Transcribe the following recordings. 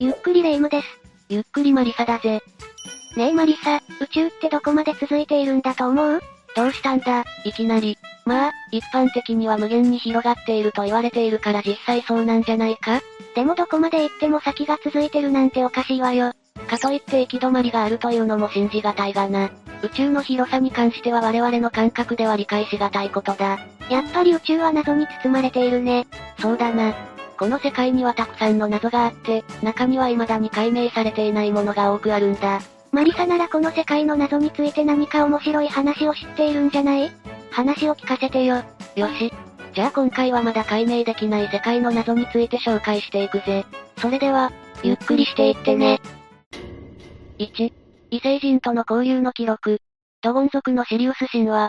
ゆっくりレ夢ムです。ゆっくりマリサだぜ。ねえマリサ、宇宙ってどこまで続いているんだと思う？どうしたんだ、いきなり。まあ、一般的には無限に広がっていると言われているから実際そうなんじゃないか？でもどこまで行っても先が続いてるなんておかしいわよ。かといって行き止まりがあるというのも信じがたいがな。宇宙の広さに関しては我々の感覚では理解しがたいことだ。やっぱり宇宙は謎に包まれているね。そうだな。この世界にはたくさんの謎があって、中には未だに解明されていないものが多くあるんだ。マリサならこの世界の謎について何か面白い話を知っているんじゃない？話を聞かせてよ。よし。じゃあ今回はまだ解明できない世界の謎について紹介していくぜ。それでは、ゆっくりしていってね。1、異星人との交流の記録。ドゴン族のシリウス神話。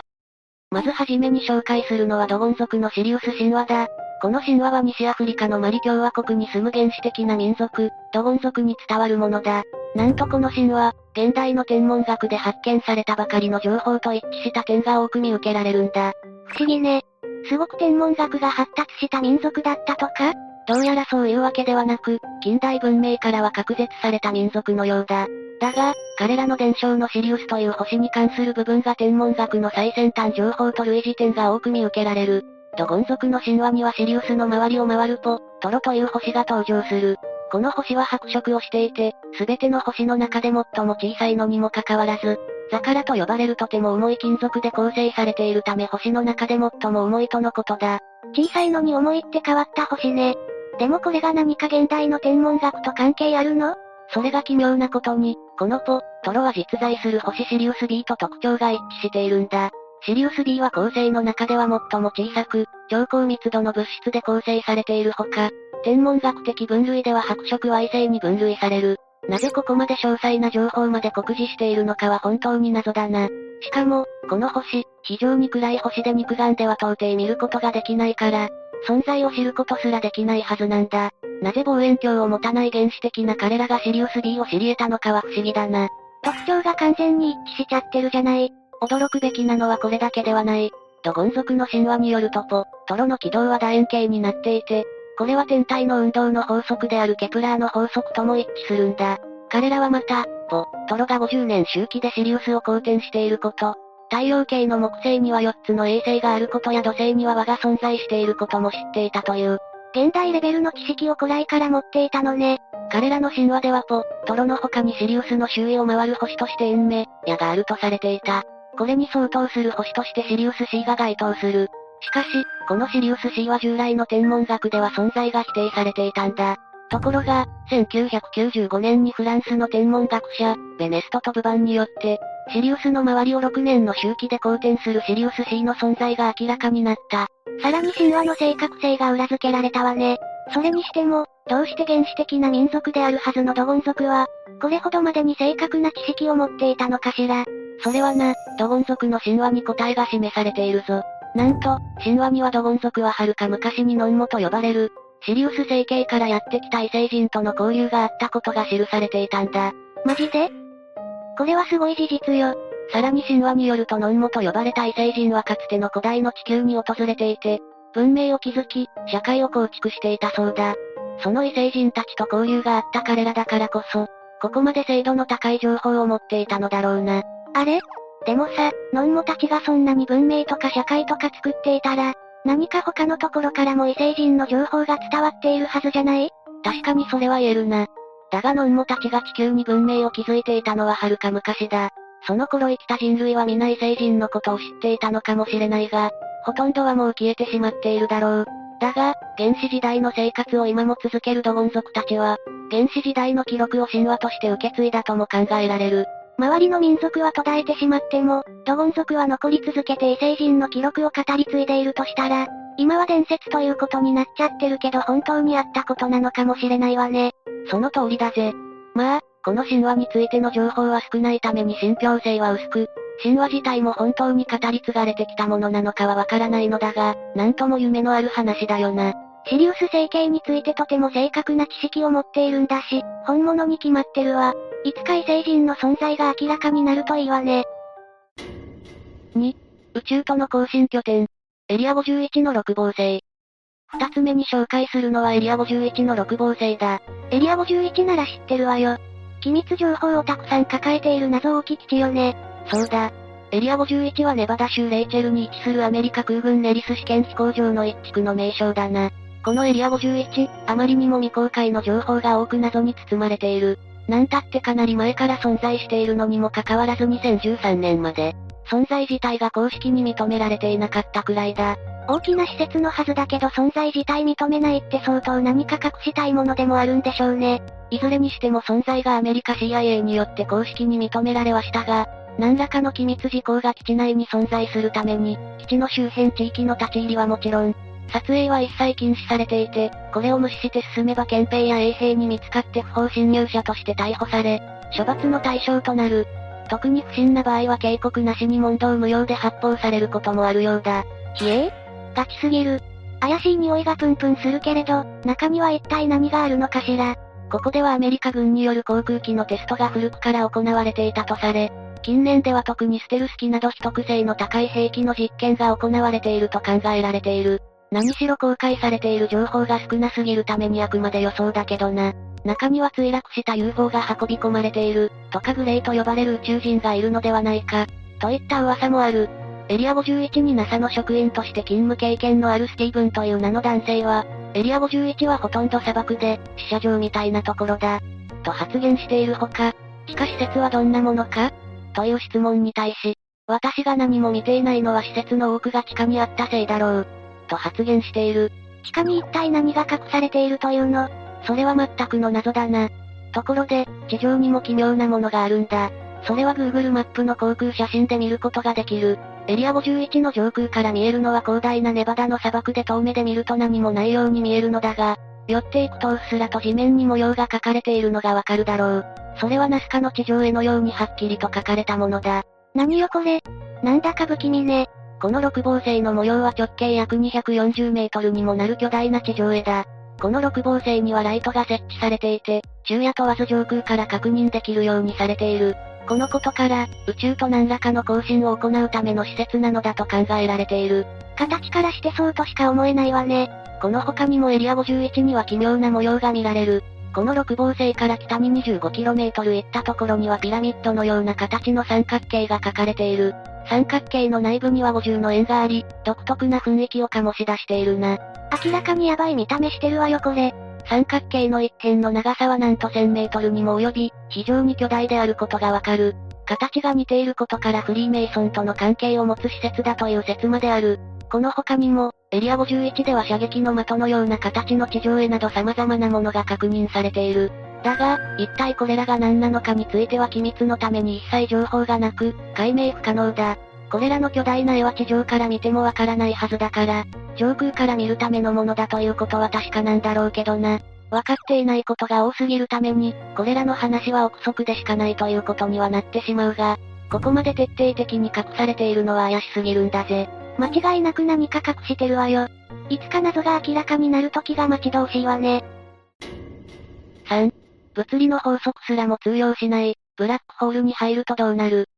まずはじめに紹介するのはドゴン族のシリウス神話だ。この神話は西アフリカのマリ共和国に住む原始的な民族、ドゴン族に伝わるものだ。なんとこの神話、現代の天文学で発見されたばかりの情報と一致した点が多く見受けられるんだ。不思議ね。すごく天文学が発達した民族だったとか？どうやらそういうわけではなく、近代文明からは隔絶された民族のようだ。だが、彼らの伝承のシリウスという星に関する部分が天文学の最先端情報と類似点が多く見受けられる。ドゴン族の神話にはシリウスの周りを回るポ、トロという星が登場する。この星は白色をしていて、すべての星の中で最も小さいのにもかかわらず、ザカラと呼ばれるとても重い金属で構成されているため星の中で最も重いとのことだ。小さいのに重いって変わった星ね。でもこれが何か現代の天文学と関係あるの？それが奇妙なことに、このポ、トロは実在する星シリウス B と特徴が一致しているんだ。シリウス B は恒星の中では最も小さく、超高密度の物質で構成されているほか、天文学的分類では白色 Y 星に分類される。なぜここまで詳細な情報まで酷似しているのかは本当に謎だな。しかも、この星、非常に暗い星で肉眼では到底見ることができないから、存在を知ることすらできないはずなんだ。なぜ望遠鏡を持たない原始的な彼らがシリウス B を知り得たのかは不思議だな。特徴が完全に一致しちゃってるじゃない。驚くべきなのはこれだけではない。ドゴン族の神話によるとポ、トロの軌道は楕円形になっていて、これは天体の運動の法則であるケプラーの法則とも一致するんだ。彼らはまた、ポ、トロが50年周期でシリウスを公転していること、太陽系の木星には4つの衛星があることや土星には輪が存在していることも知っていたという。現代レベルの知識を古来から持っていたのね。彼らの神話ではポ、トロの他にシリウスの周囲を回る星として円目、矢があるとされていた。これに相当する星としてシリウス C が該当する。しかし、このシリウス C は従来の天文学では存在が否定されていたんだ。ところが、1995年にフランスの天文学者、ベネストとブバンによって、シリウスの周りを6年の周期で公転するシリウス C の存在が明らかになった。さらに神話の正確性が裏付けられたわね。それにしても、どうして原始的な民族であるはずのドゴン族は、これほどまでに正確な知識を持っていたのかしら。それはな、ドゴン族の神話に答えが示されているぞ。なんと、神話にはドゴン族は遥か昔にノンモと呼ばれる、シリウス星系からやってきた異星人との交流があったことが記されていたんだ。マジで？これはすごい事実よ。さらに神話によるとノンモと呼ばれた異星人はかつての古代の地球に訪れていて、文明を築き、社会を構築していたそうだ。その異星人たちと交流があった彼らだからこそ、ここまで精度の高い情報を持っていたのだろうな。あれ？でもさ、ノンモたちがそんなに文明とか社会とか作っていたら、何か他のところからも異星人の情報が伝わっているはずじゃない？確かにそれは言えるな。だがノンモたちが地球に文明を築いていたのは遥か昔だ。その頃生きた人類は皆異星人のことを知っていたのかもしれないが、ほとんどはもう消えてしまっているだろう。だが、原始時代の生活を今も続けるドゴン族たちは、原始時代の記録を神話として受け継いだとも考えられる。周りの民族は途絶えてしまっても、ドゴン族は残り続けて異星人の記録を語り継いでいるとしたら、今は伝説ということになっちゃってるけど本当にあったことなのかもしれないわね。その通りだぜ。まあ、この神話についての情報は少ないために信憑性は薄く、神話自体も本当に語り継がれてきたものなのかはわからないのだが、なんとも夢のある話だよな。シリウス星系についてとても正確な知識を持っているんだし、本物に決まってるわ。いつか異星人の存在が明らかになるといいわね。2、宇宙との交信拠点。エリア51の六芒星。二つ目に紹介するのはエリア51の6号星だ。エリア51なら知ってるわよ。機密情報をたくさん抱えている謎多き基地よね。そうだ。エリア51はネバダ州レイチェルに位置するアメリカ空軍ネリス試験飛行場の一地区の名称だな。このエリア51、あまりにも未公開の情報が多く謎に包まれている。なんたってかなり前から存在しているのにもかかわらず2013年まで、存在自体が公式に認められていなかったくらいだ。大きな施設のはずだけど存在自体認めないって相当何か隠したいものでもあるんでしょうね。いずれにしても存在がアメリカ CIA によって公式に認められはしたが、何らかの機密事項が基地内に存在するために、基地の周辺地域の立ち入りはもちろん、撮影は一切禁止されていて、これを無視して進めば憲兵や衛兵に見つかって不法侵入者として逮捕され、処罰の対象となる。特に不審な場合は警告なしに問答無用で発砲されることもあるようだ。ひえガチすぎる。怪しい匂いがプンプンするけれど、中には一体何があるのかしら。ここではアメリカ軍による航空機のテストが古くから行われていたとされ、近年では特にステルス機など秘匿性の高い兵器の実験が行われていると考えられている。何しろ公開されている情報が少なすぎるためにあくまで予想だけどな。中には墜落した UFO が運び込まれている、とかグレイと呼ばれる宇宙人がいるのではないか、といった噂もある。エリア51に NASA の職員として勤務経験のあるスティーブンという名の男性は、エリア51はほとんど砂漠で、死者場みたいなところだ。と発言しているほか、地下施設はどんなものか？という質問に対し、私が何も見ていないのは施設の多くが地下にあったせいだろう。と発言している。地下に一体何が隠されているというの？それは全くの謎だな。ところで、地上にも奇妙なものがあるんだ。それは Google マップの航空写真で見ることができる。エリア51の上空から見えるのは広大なネバダの砂漠で遠目で見ると何もないように見えるのだが、寄っていくとうっすらと地面に模様が描かれているのがわかるだろう。それはナスカの地上絵のようにはっきりと書かれたものだ。何よこれなんだか不気味ね。この六芒星の模様は直径約240メートルにもなる巨大な地上絵だ。この六芒星にはライトが設置されていて、昼夜問わず上空から確認できるようにされている。このことから、宇宙と何らかの交信を行うための施設なのだと考えられている。形からしてそうとしか思えないわね。この他にもエリア51には奇妙な模様が見られる。この六芒星から北に 25km 行ったところにはピラミッドのような形の三角形が描かれている。三角形の内部には五重の円があり、独特な雰囲気を醸し出しているな。明らかにヤバい見た目してるわよこれ。三角形の一辺の長さはなんと1000メートルにも及び、非常に巨大であることがわかる。形が似ていることからフリーメイソンとの関係を持つ施設だという説まである。この他にも、エリア51では射撃の的のような形の地上絵など様々なものが確認されている。だが、一体これらが何なのかについては機密のために一切情報がなく、解明不可能だ。これらの巨大な絵は地上から見てもわからないはずだから、上空から見るためのものだということは確かなんだろうけどな。わかっていないことが多すぎるために、これらの話は憶測でしかないということにはなってしまうが、ここまで徹底的に隠されているのは怪しすぎるんだぜ。間違いなく何か隠してるわよ。いつか謎が明らかになる時が待ち遠しいわね。3. 物理の法則すらも通用しない、ブラックホールに入るとどうなる？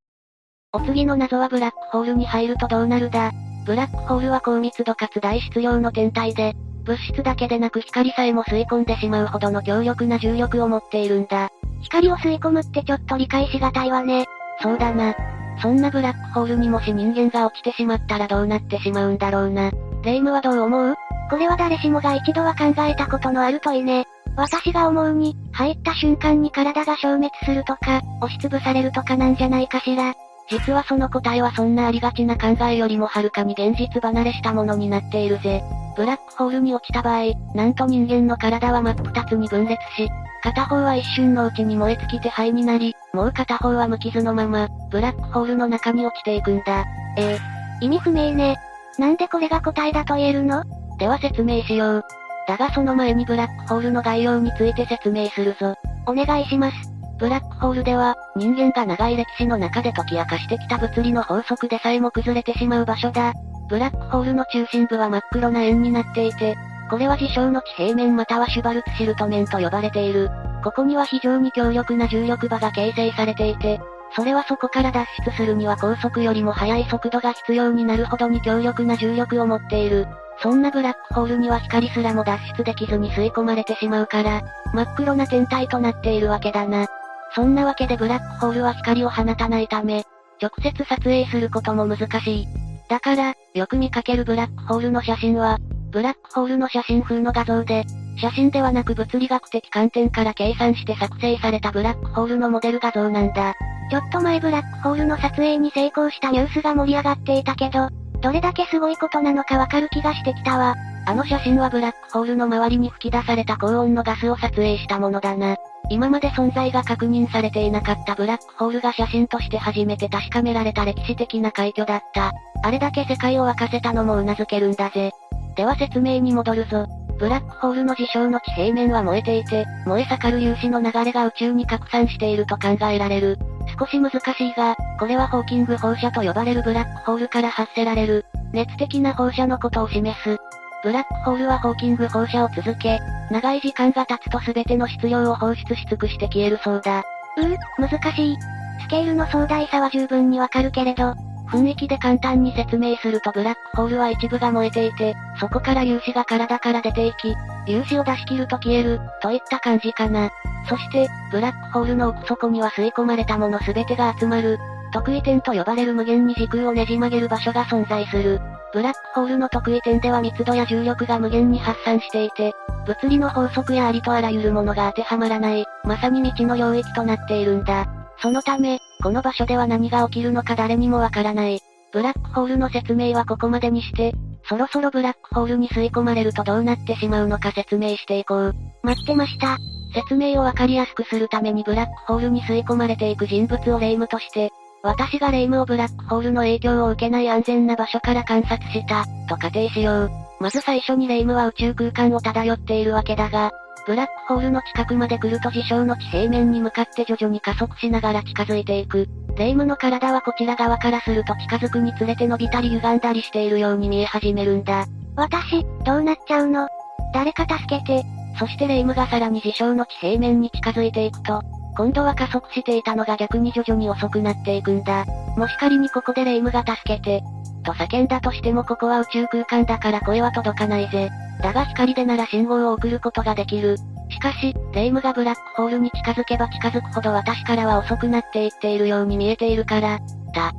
お次の謎はブラックホールに入るとどうなるだ。ブラックホールは高密度かつ大質量の天体で、物質だけでなく光さえも吸い込んでしまうほどの強力な重力を持っているんだ。光を吸い込むってちょっと理解しがたいわね。そうだな。そんなブラックホールにもし人間が落ちてしまったらどうなってしまうんだろうな。レイムはどう思う？これは誰しもが一度は考えたことのある問いね。私が思うに、入った瞬間に体が消滅するとか、押しつぶされるとかなんじゃないかしら。実はその答えはそんなありがちな考えよりもはるかに現実離れしたものになっているぜ。ブラックホールに落ちた場合、なんと人間の体は真っ二つに分裂し、片方は一瞬のうちに燃え尽きて灰になり、もう片方は無傷のまま、ブラックホールの中に落ちていくんだ。ええ意味不明ね。なんでこれが答えだと言えるの？では説明しよう。だがその前にブラックホールの概要について説明するぞ。お願いします。ブラックホールでは、人間が長い歴史の中で解き明かしてきた物理の法則でさえも崩れてしまう場所だ。ブラックホールの中心部は真っ黒な円になっていて、これは事象の地平面またはシュバルツシルト面と呼ばれている。ここには非常に強力な重力場が形成されていて、それはそこから脱出するには高速よりも速い速度が必要になるほどに強力な重力を持っている。そんなブラックホールには光すらも脱出できずに吸い込まれてしまうから、真っ黒な天体となっているわけだな。そんなわけでブラックホールは光を放たないため、直接撮影することも難しい。だから、よく見かけるブラックホールの写真は、ブラックホールの写真風の画像で、写真ではなく物理学的観点から計算して作成されたブラックホールのモデル画像なんだ。ちょっと前ブラックホールの撮影に成功したニュースが盛り上がっていたけど、どれだけすごいことなのかわかる気がしてきたわ。あの写真はブラックホールの周りに吹き出された高温のガスを撮影したものだな。今まで存在が確認されていなかったブラックホールが写真として初めて確かめられた歴史的な快挙だった。あれだけ世界を沸かせたのも頷けるんだぜ。では説明に戻るぞ。ブラックホールの事象の地平面は燃えていて、燃え盛る粒子の流れが宇宙に拡散していると考えられる。少し難しいが、これはホーキング放射と呼ばれるブラックホールから発せられる、熱的な放射のことを示す。ブラックホールはホーキング放射を続け、長い時間が経つと全ての質量を放出し尽くして消えるそうだ。うー、難しい。スケールの壮大さは十分にわかるけれど、雰囲気で簡単に説明するとブラックホールは一部が燃えていて、そこから粒子が体から出ていき、粒子を出し切ると消える、といった感じかな。そして、ブラックホールの奥底には吸い込まれたもの全てが集まる、特異点と呼ばれる無限に時空をねじ曲げる場所が存在する。ブラックホールの特異点では密度や重力が無限に発散していて、物理の法則やありとあらゆるものが当てはまらない、まさに未知の領域となっているんだ。そのため、この場所では何が起きるのか誰にもわからない。ブラックホールの説明はここまでにして、そろそろブラックホールに吸い込まれるとどうなってしまうのか説明していこう。待ってました。説明をわかりやすくするためにブラックホールに吸い込まれていく人物を霊夢として、私が霊夢をブラックホールの影響を受けない安全な場所から観察した、と仮定しよう。まず最初に霊夢は宇宙空間を漂っているわけだが、ブラックホールの近くまで来ると事象の地平面に向かって徐々に加速しながら近づいていく。霊夢の体はこちら側からすると近づくにつれて伸びたり歪んだりしているように見え始めるんだ。私、どうなっちゃうの？誰か助けて。そして霊夢がさらに事象の地平面に近づいていくと、今度は加速していたのが逆に徐々に遅くなっていくんだ。もし仮にここで霊夢が助けて、と叫んだとしてもここは宇宙空間だから声は届かないぜ。だが光でなら信号を送ることができる。しかし、霊夢がブラックホールに近づけば近づくほど私からは遅くなっていっているように見えているから、だ。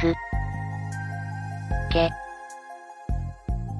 す。け。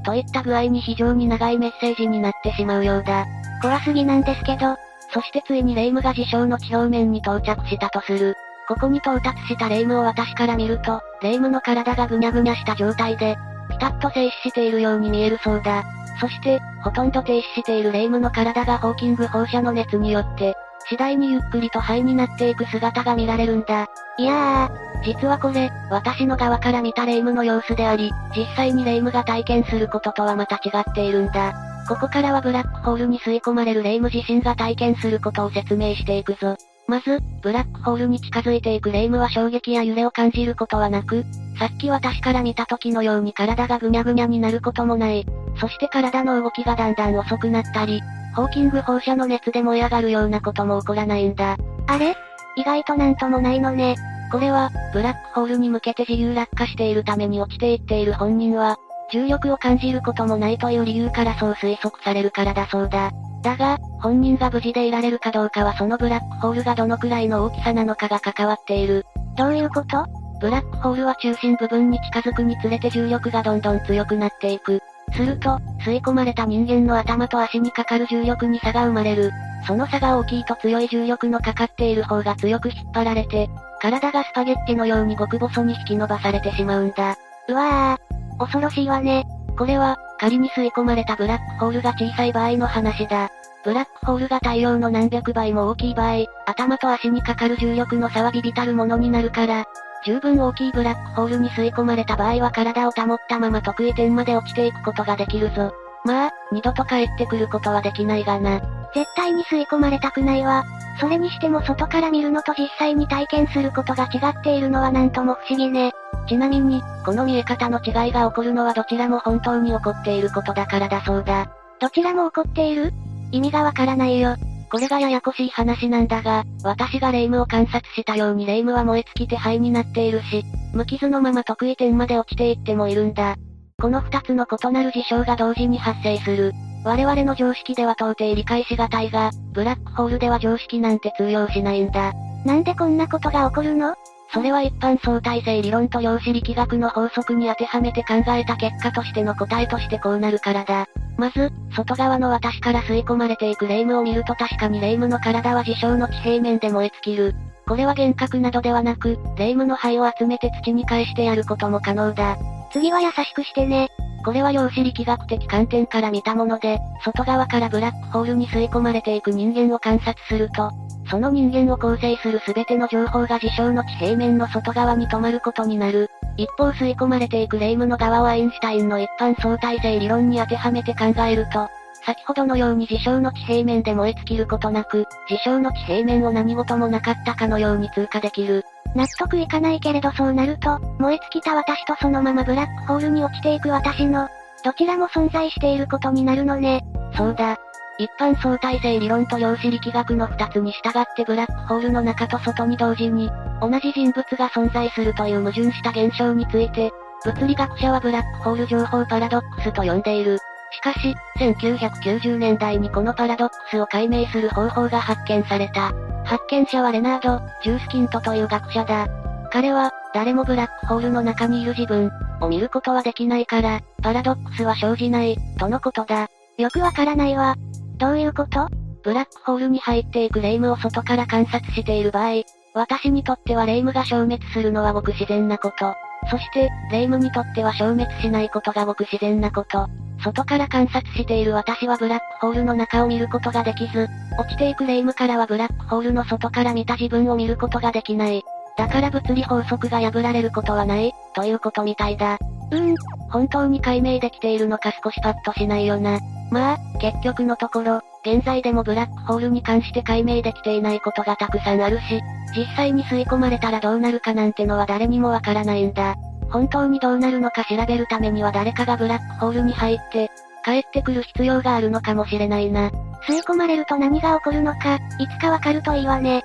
といった具合に非常に長いメッセージになってしまうようだ。怖すぎなんですけど。そしてついに霊夢が事象の地表面に到着したとする。ここに到達した霊夢を私から見ると、霊夢の体がぐにゃぐにゃした状態で、ピタッと静止しているように見えるそうだ。そして、ほとんど停止している霊夢の体がホーキング放射の熱によって、次第にゆっくりと肺になっていく姿が見られるんだ。いやー、実はこれ、私の側から見た霊夢の様子であり、実際に霊夢が体験することとはまた違っているんだ。ここからはブラックホールに吸い込まれる霊夢自身が体験することを説明していくぞ。まず、ブラックホールに近づいていく霊夢は衝撃や揺れを感じることはなく、さっき私から見た時のように体がぐにゃぐにゃになることもない。そして体の動きがだんだん遅くなったり、ホーキング放射の熱で燃え上がるようなことも起こらないんだ。あれ？意外となんともないのね。これは、ブラックホールに向けて自由落下しているために落ちていっている本人は、重力を感じることもないという理由からそう推測されるからだそうだ。だが、本人が無事でいられるかどうかはそのブラックホールがどのくらいの大きさなのかが関わっている。どういうこと？ブラックホールは中心部分に近づくにつれて重力がどんどん強くなっていく。すると、吸い込まれた人間の頭と足にかかる重力に差が生まれる。その差が大きいと強い重力のかかっている方が強く引っ張られて、体がスパゲッティのように極細に引き伸ばされてしまうんだ。うわぁ、恐ろしいわね。これは、仮に吸い込まれたブラックホールが小さい場合の話だ。ブラックホールが太陽の何百倍も大きい場合、頭と足にかかる重力の差はビビたるものになるから、十分大きいブラックホールに吸い込まれた場合は体を保ったまま得意点まで落ちていくことができるぞ。まあ、二度と帰ってくることはできないがな。絶対に吸い込まれたくないわ。それにしても外から見るのと実際に体験することが違っているのはなんとも不思議ね。ちなみに、この見え方の違いが起こるのはどちらも本当に起こっていることだからだそうだ。どちらも起こっている？意味がわからないよ。これがややこしい話なんだが、私が霊夢を観察したように霊夢は燃え尽きて灰になっているし、無傷のまま得意点まで落ちていってもいるんだ。この二つの異なる事象が同時に発生する。我々の常識では到底理解しがたいが、ブラックホールでは常識なんて通用しないんだ。なんでこんなことが起こるの？それは一般相対性理論と量子力学の法則に当てはめて考えた結果としての答えとしてこうなるからだ。まず、外側の私から吸い込まれていく霊夢を見ると確かに霊夢の体は事象の地平面で燃え尽きる。これは幻覚などではなく、霊夢の灰を集めて土に返してやることも可能だ。次は優しくしてね。これは量子力学的観点から見たもので、外側からブラックホールに吸い込まれていく人間を観察すると、その人間を構成する全ての情報が事象の地平面の外側に止まることになる。一方吸い込まれていく霊夢の側をアインシュタインの一般相対性理論に当てはめて考えると、先ほどのように事象の地平面で燃え尽きることなく、事象の地平面を何事もなかったかのように通過できる。納得いかないけれどそうなると、燃え尽きた私とそのままブラックホールに落ちていく私の、どちらも存在していることになるのね。そうだ。一般相対性理論と量子力学の二つに従ってブラックホールの中と外に同時に、同じ人物が存在するという矛盾した現象について、物理学者はブラックホール情報パラドックスと呼んでいる。しかし、1990年代にこのパラドックスを解明する方法が発見された。発見者はレナード・ジュースキントという学者だ。彼は、誰もブラックホールの中にいる自分を見ることはできないから、パラドックスは生じない、とのことだ。よくわからないわ。どういうこと？ブラックホールに入っていく霊夢を外から観察している場合、私にとっては霊夢が消滅するのはごく自然なこと。そして、霊夢にとっては消滅しないことがごく自然なこと。外から観察している私はブラックホールの中を見ることができず、落ちていく霊夢からはブラックホールの外から見た自分を見ることができない。だから物理法則が破られることはない、ということみたいだ。うーん、本当に解明できているのか少しパッとしないよな。まあ、結局のところ、現在でもブラックホールに関して解明できていないことがたくさんあるし、実際に吸い込まれたらどうなるかなんてのは誰にもわからないんだ。本当にどうなるのか調べるためには誰かがブラックホールに入って、帰ってくる必要があるのかもしれないな。吸い込まれると何が起こるのか、いつかわかるといいわね。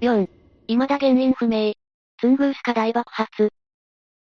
4. 未だ原因不明。ツングースカ大爆発。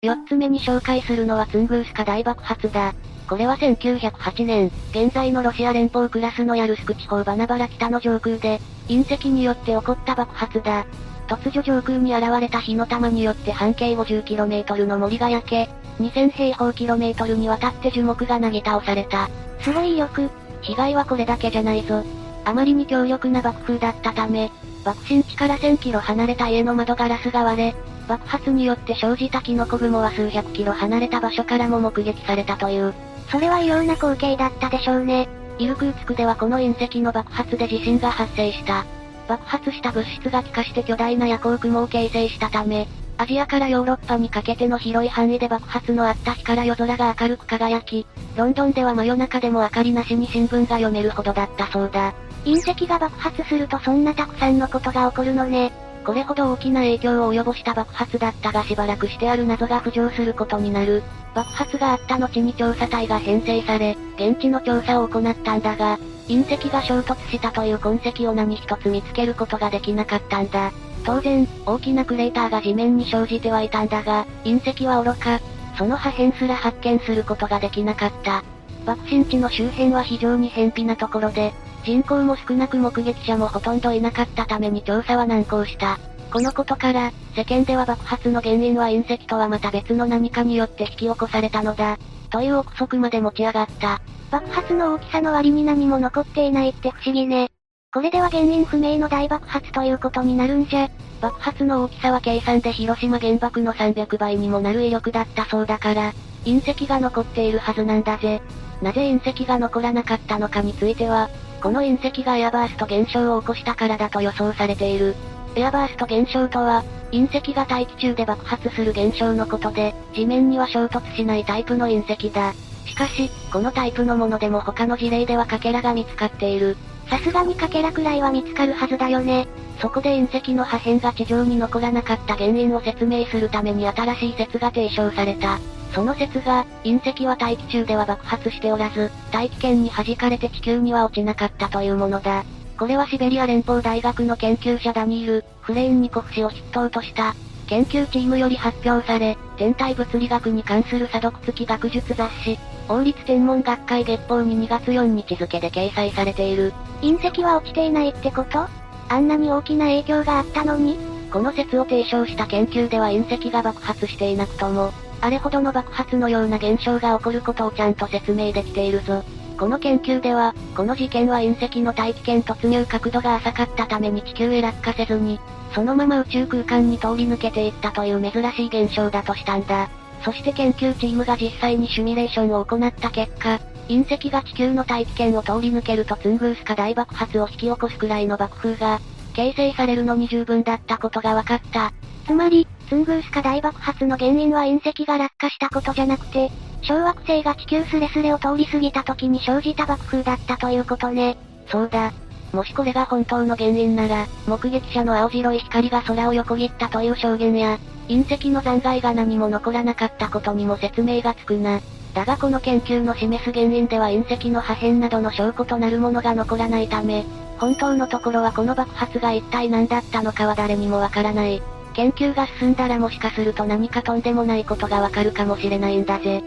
4つ目に紹介するのはツングースカ大爆発だ。これは1908年、現在のロシア連邦クラスのヤルスク地方バナバラ北の上空で、隕石によって起こった爆発だ。突如上空に現れた火の玉によって半径 50km の森が焼け、2000平方キロメートルにわたって樹木がなぎ倒された。すごいよく。被害はこれだけじゃないぞ。あまりに強力な爆風だったため、爆心地から1000キロ離れた家の窓ガラスが割れ、爆発によって生じたキノコ雲は数百キロ離れた場所からも目撃されたという。それは異様な光景だったでしょうね。イルクーツクではこの隕石の爆発で地震が発生した。爆発した物質が気化して巨大な夜光雲を形成したため、アジアからヨーロッパにかけての広い範囲で爆発のあった日から夜空が明るく輝き、ロンドンでは真夜中でも明かりなしに新聞が読めるほどだったそうだ。隕石が爆発するとそんなたくさんのことが起こるのね。これほど大きな影響を及ぼした爆発だったがしばらくしてある謎が浮上することになる。爆発があった後に調査隊が編成され、現地の調査を行ったんだが、隕石が衝突したという痕跡を何一つ見つけることができなかったんだ。当然、大きなクレーターが地面に生じてはいたんだが、隕石は愚か、その破片すら発見することができなかった。爆心地の周辺は非常に偏僻なところで、人口も少なく目撃者もほとんどいなかったために調査は難航した。このことから、世間では爆発の原因は隕石とはまた別の何かによって引き起こされたのだ。という憶測まで持ち上がった。爆発の大きさの割に何も残っていないって不思議ね。これでは原因不明の大爆発ということになるんじゃ。爆発の大きさは計算で広島原爆の300倍にもなる威力だったそうだから、隕石が残っているはずなんだぜ。なぜ隕石が残らなかったのかについては、この隕石がエアバースト現象を起こしたからだと予想されている。エアバースト現象とは、隕石が大気中で爆発する現象のことで、地面には衝突しないタイプの隕石だ。しかし、このタイプのものでも他の事例ではかけらが見つかっている。さすがにかけらくらいは見つかるはずだよね。そこで隕石の破片が地上に残らなかった原因を説明するために新しい説が提唱された。その説が、隕石は大気中では爆発しておらず、大気圏に弾かれて地球には落ちなかったというものだ。これはシベリア連邦大学の研究者ダニール・フレインニコフ氏を筆頭とした、研究チームより発表され、天体物理学に関する査読付き学術雑誌、王立天文学会月報に2月4日付で掲載されている。隕石は落ちていないってこと？あんなに大きな影響があったのに？この説を提唱した研究では隕石が爆発していなくとも、あれほどの爆発のような現象が起こることをちゃんと説明できているぞ。この研究では、この事件は隕石の大気圏突入角度が浅かったために地球へ落下せずに、そのまま宇宙空間に通り抜けていったという珍しい現象だとしたんだ。そして研究チームが実際にシミュレーションを行った結果、隕石が地球の大気圏を通り抜けるとツングースか大爆発を引き起こすくらいの爆風が、形成されるのに十分だったことが分かった。つまり、ツングースか大爆発の原因は隕石が落下したことじゃなくて、小惑星が地球スレスレを通り過ぎた時に生じた爆風だったということね。そうだ。もしこれが本当の原因なら、目撃者の青白い光が空を横切ったという証言や、隕石の残骸が何も残らなかったことにも説明がつくな。だがこの研究の示す原因では隕石の破片などの証拠となるものが残らないため、本当のところはこの爆発が一体何だったのかは誰にもわからない。研究が進んだらもしかすると何かとんでもないことがわかるかもしれないんだぜ。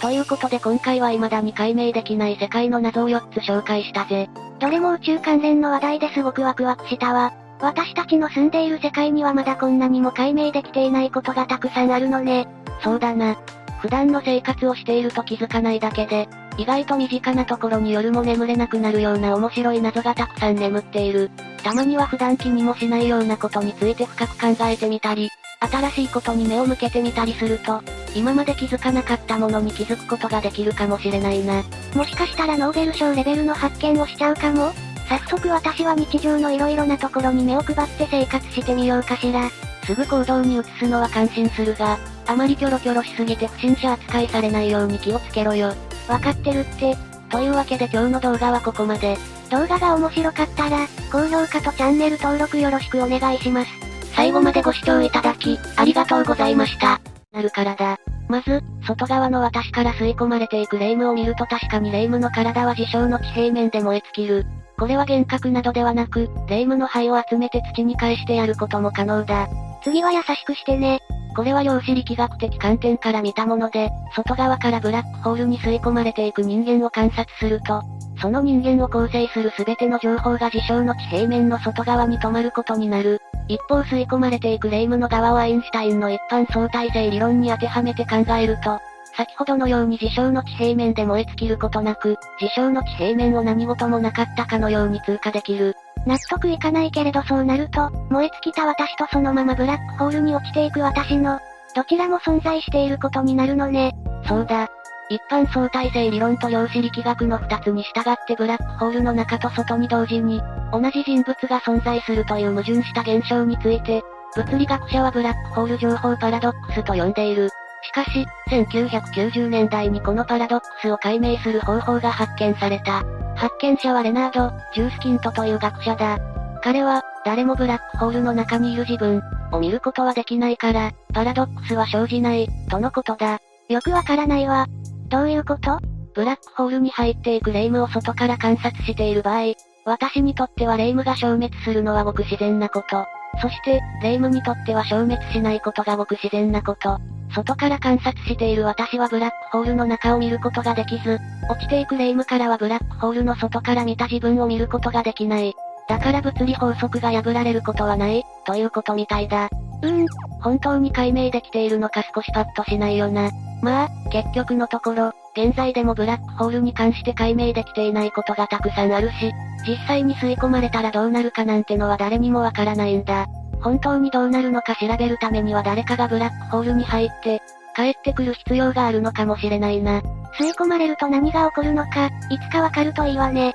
ということで今回は未だに解明できない世界の謎を4つ紹介したぜ。どれも宇宙関連の話題ですごくワクワクしたわ。私たちの住んでいる世界にはまだこんなにも解明できていないことがたくさんあるのね。そうだな。普段の生活をしていると気づかないだけで、意外と身近なところに夜も眠れなくなるような面白い謎がたくさん眠っている。たまには普段気にもしないようなことについて深く考えてみたり、新しいことに目を向けてみたりすると、今まで気づかなかったものに気づくことができるかもしれないな。もしかしたらノーベル賞レベルの発見をしちゃうかも早速私は日常の色々なところに目を配って生活してみようかしら。すぐ行動に移すのは感心するが、あまりキョロキョロしすぎて不審者扱いされないように気をつけろよ。わかってるって。というわけで今日の動画はここまで。動画が面白かったら、高評価とチャンネル登録よろしくお願いします。最後までご視聴いただき、ありがとうございました。なるからだ。まず、外側の私から吸い込まれていく霊夢を見ると確かに霊夢の体は自称の地平面で燃え尽きる。これは幻覚などではなく、霊夢の灰を集めて土に返してやることも可能だ。次は優しくしてね。これは量子力学的観点から見たもので、外側からブラックホールに吸い込まれていく人間を観察すると、その人間を構成する全ての情報が事象の地平面の外側に止まることになる。一方吸い込まれていく霊夢の側をアインシュタインの一般相対性理論に当てはめて考えると、先ほどのように事象の地平面で燃え尽きることなく、事象の地平面を何事もなかったかのように通過できる。納得いかないけれどそうなると、燃え尽きた私とそのままブラックホールに落ちていく私の、どちらも存在していることになるのね。そうだ。一般相対性理論と量子力学の二つに従ってブラックホールの中と外に同時に、同じ人物が存在するという矛盾した現象について、物理学者はブラックホール情報パラドックスと呼んでいる。しかし、1990年代にこのパラドックスを解明する方法が発見された。発見者はレナード・ジュースキントという学者だ。彼は、誰もブラックホールの中にいる自分を見ることはできないから、パラドックスは生じない、とのことだ。よくわからないわ。どういうこと？ブラックホールに入っていく霊夢を外から観察している場合、私にとっては霊夢が消滅するのはごく自然なこと。そして、霊夢にとっては消滅しないことがごく自然なこと。外から観察している私はブラックホールの中を見ることができず、落ちていく霊夢からはブラックホールの外から見た自分を見ることができない。だから物理法則が破られることはない、ということみたいだ。うーん、本当に解明できているのか少しパッとしないよな。まあ、結局のところ、現在でもブラックホールに関して解明できていないことがたくさんあるし、実際に吸い込まれたらどうなるかなんてのは誰にもわからないんだ。本当にどうなるのか調べるためには誰かがブラックホールに入って、帰ってくる必要があるのかもしれないな。吸い込まれると何が起こるのか、いつかわかるといいわね。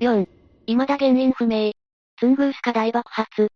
4. 未だ原因不明。ツングースカ大爆発。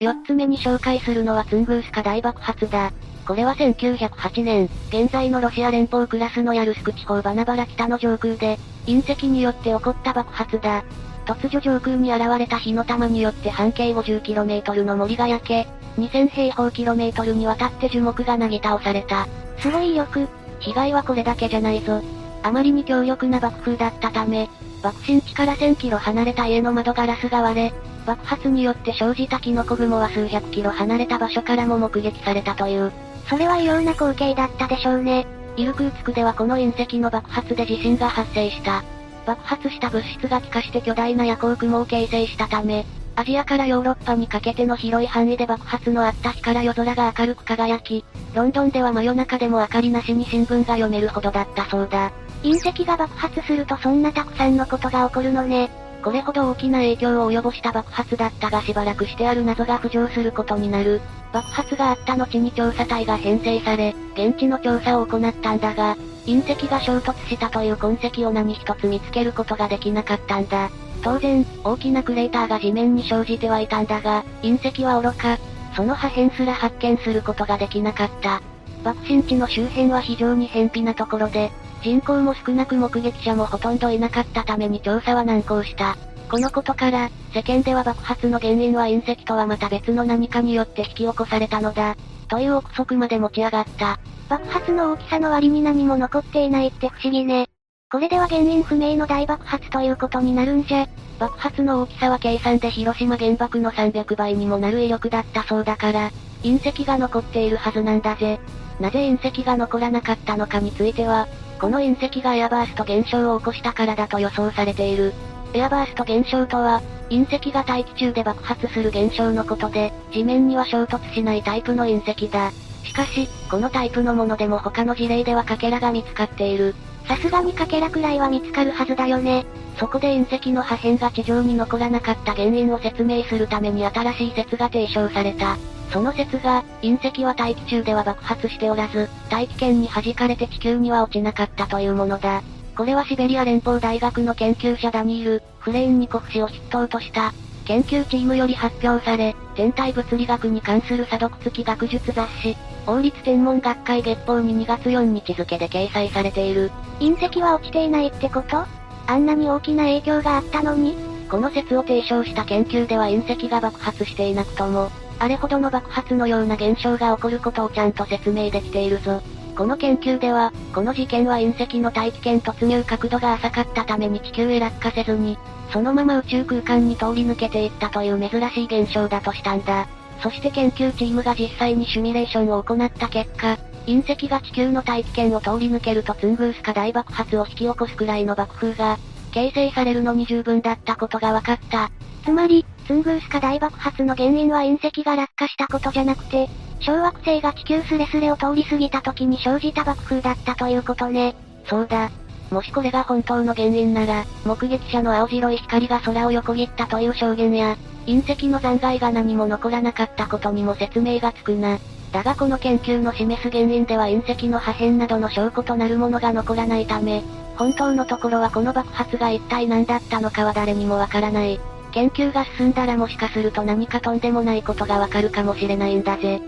4つ目に紹介するのはツングースカ大爆発だ。これは1908年、現在のロシア連邦クラスのヤルスク地方バナバラ北の上空で、隕石によって起こった爆発だ。突如上空に現れた火の玉によって半径 50km の森が焼け、2000平方キロメートルにわたって樹木がなぎ倒された。すごいよく。被害はこれだけじゃないぞ。あまりに強力な爆風だったため、爆心地から1000キロ離れた家の窓ガラスが割れ、爆発によって生じたキノコ雲は数百キロ離れた場所からも目撃されたという。それは異様な光景だったでしょうね。イルクーツクではこの隕石の爆発で地震が発生した。爆発した物質が気化して巨大な夜光雲を形成したため、アジアからヨーロッパにかけての広い範囲で爆発のあった日から夜空が明るく輝き、ロンドンでは真夜中でも明かりなしに新聞が読めるほどだったそうだ。隕石が爆発するとそんなたくさんのことが起こるのね。これほど大きな影響を及ぼした爆発だったがしばらくしてある謎が浮上することになる。爆発があった後に調査隊が編成され、現地の調査を行ったんだが、隕石が衝突したという痕跡を何一つ見つけることができなかったんだ。当然、大きなクレーターが地面に生じてはいたんだが、隕石は愚か、その破片すら発見することができなかった。爆心地の周辺は非常に偏僻なところで、人口も少なく目撃者もほとんどいなかったために調査は難航した。このことから、世間では爆発の原因は隕石とはまた別の何かによって引き起こされたのだ。という憶測まで持ち上がった。爆発の大きさの割に何も残っていないって不思議ね。これでは原因不明の大爆発ということになるんじゃ。爆発の大きさは計算で広島原爆の300倍にもなる威力だったそうだから、隕石が残っているはずなんだぜ。なぜ隕石が残らなかったのかについては、この隕石がエアバースト現象を起こしたからだと予想されている。エアバースト現象とは、隕石が大気中で爆発する現象のことで、地面には衝突しないタイプの隕石だ。しかし、このタイプのものでも他の事例ではかけらが見つかっている。さすがにかけらくらいは見つかるはずだよね。そこで隕石の破片が地上に残らなかった原因を説明するために新しい説が提唱された。その説が、隕石は大気中では爆発しておらず、大気圏に弾かれて地球には落ちなかったというものだ。これはシベリア連邦大学の研究者ダニール・フレインニコフ氏を筆頭とした、研究チームより発表され、天体物理学に関する査読付き学術雑誌、王立天文学会月報に2月4日付で掲載されている。隕石は落ちていないってこと？あんなに大きな影響があったのに？この説を提唱した研究では隕石が爆発していなくとも、あれほどの爆発のような現象が起こることをちゃんと説明できているぞ。この研究では、この事件は隕石の大気圏突入角度が浅かったために地球へ落下せずに、そのまま宇宙空間に通り抜けていったという珍しい現象だとしたんだ。そして研究チームが実際にシミュレーションを行った結果、隕石が地球の大気圏を通り抜けるとツングースか大爆発を引き起こすくらいの爆風が、形成されるのに十分だったことが分かった。つまり、ツングースか大爆発の原因は隕石が落下したことじゃなくて、小惑星が地球スレスレを通り過ぎた時に生じた爆風だったということね。そうだ。もしこれが本当の原因なら、目撃者の青白い光が空を横切ったという証言や、隕石の残骸が何も残らなかったことにも説明がつくな。だがこの研究の示す原因では隕石の破片などの証拠となるものが残らないため、本当のところはこの爆発が一体何だったのかは誰にもわからない。研究が進んだらもしかすると何かとんでもないことがわかるかもしれないんだぜ。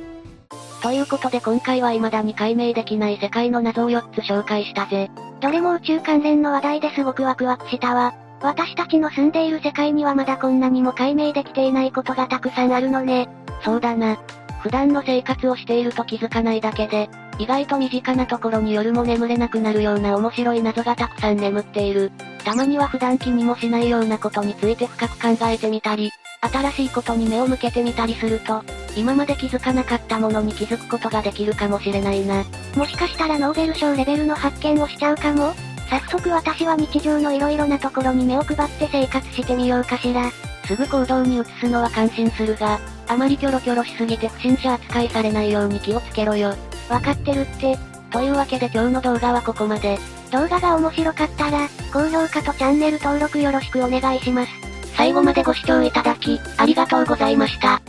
ということで今回は未だに解明できない世界の謎を4つ紹介したぜ。どれも宇宙関連の話題ですごくワクワクしたわ。私たちの住んでいる世界にはまだこんなにも解明できていないことがたくさんあるのね。そうだな。普段の生活をしていると気づかないだけで、意外と身近なところに夜も眠れなくなるような面白い謎がたくさん眠っている。たまには普段気にもしないようなことについて深く考えてみたり、新しいことに目を向けてみたりすると、今まで気づかなかったものに気づくことができるかもしれないな。もしかしたらノーベル賞レベルの発見をしちゃうかも早速私は日常の色々なところに目を配って生活してみようかしら。すぐ行動に移すのは感心するが、あまりキョロキョロしすぎて不審者扱いされないように気をつけろよ。わかってるって。というわけで今日の動画はここまで。動画が面白かったら、高評価とチャンネル登録よろしくお願いします。最後までご視聴いただき、ありがとうございました。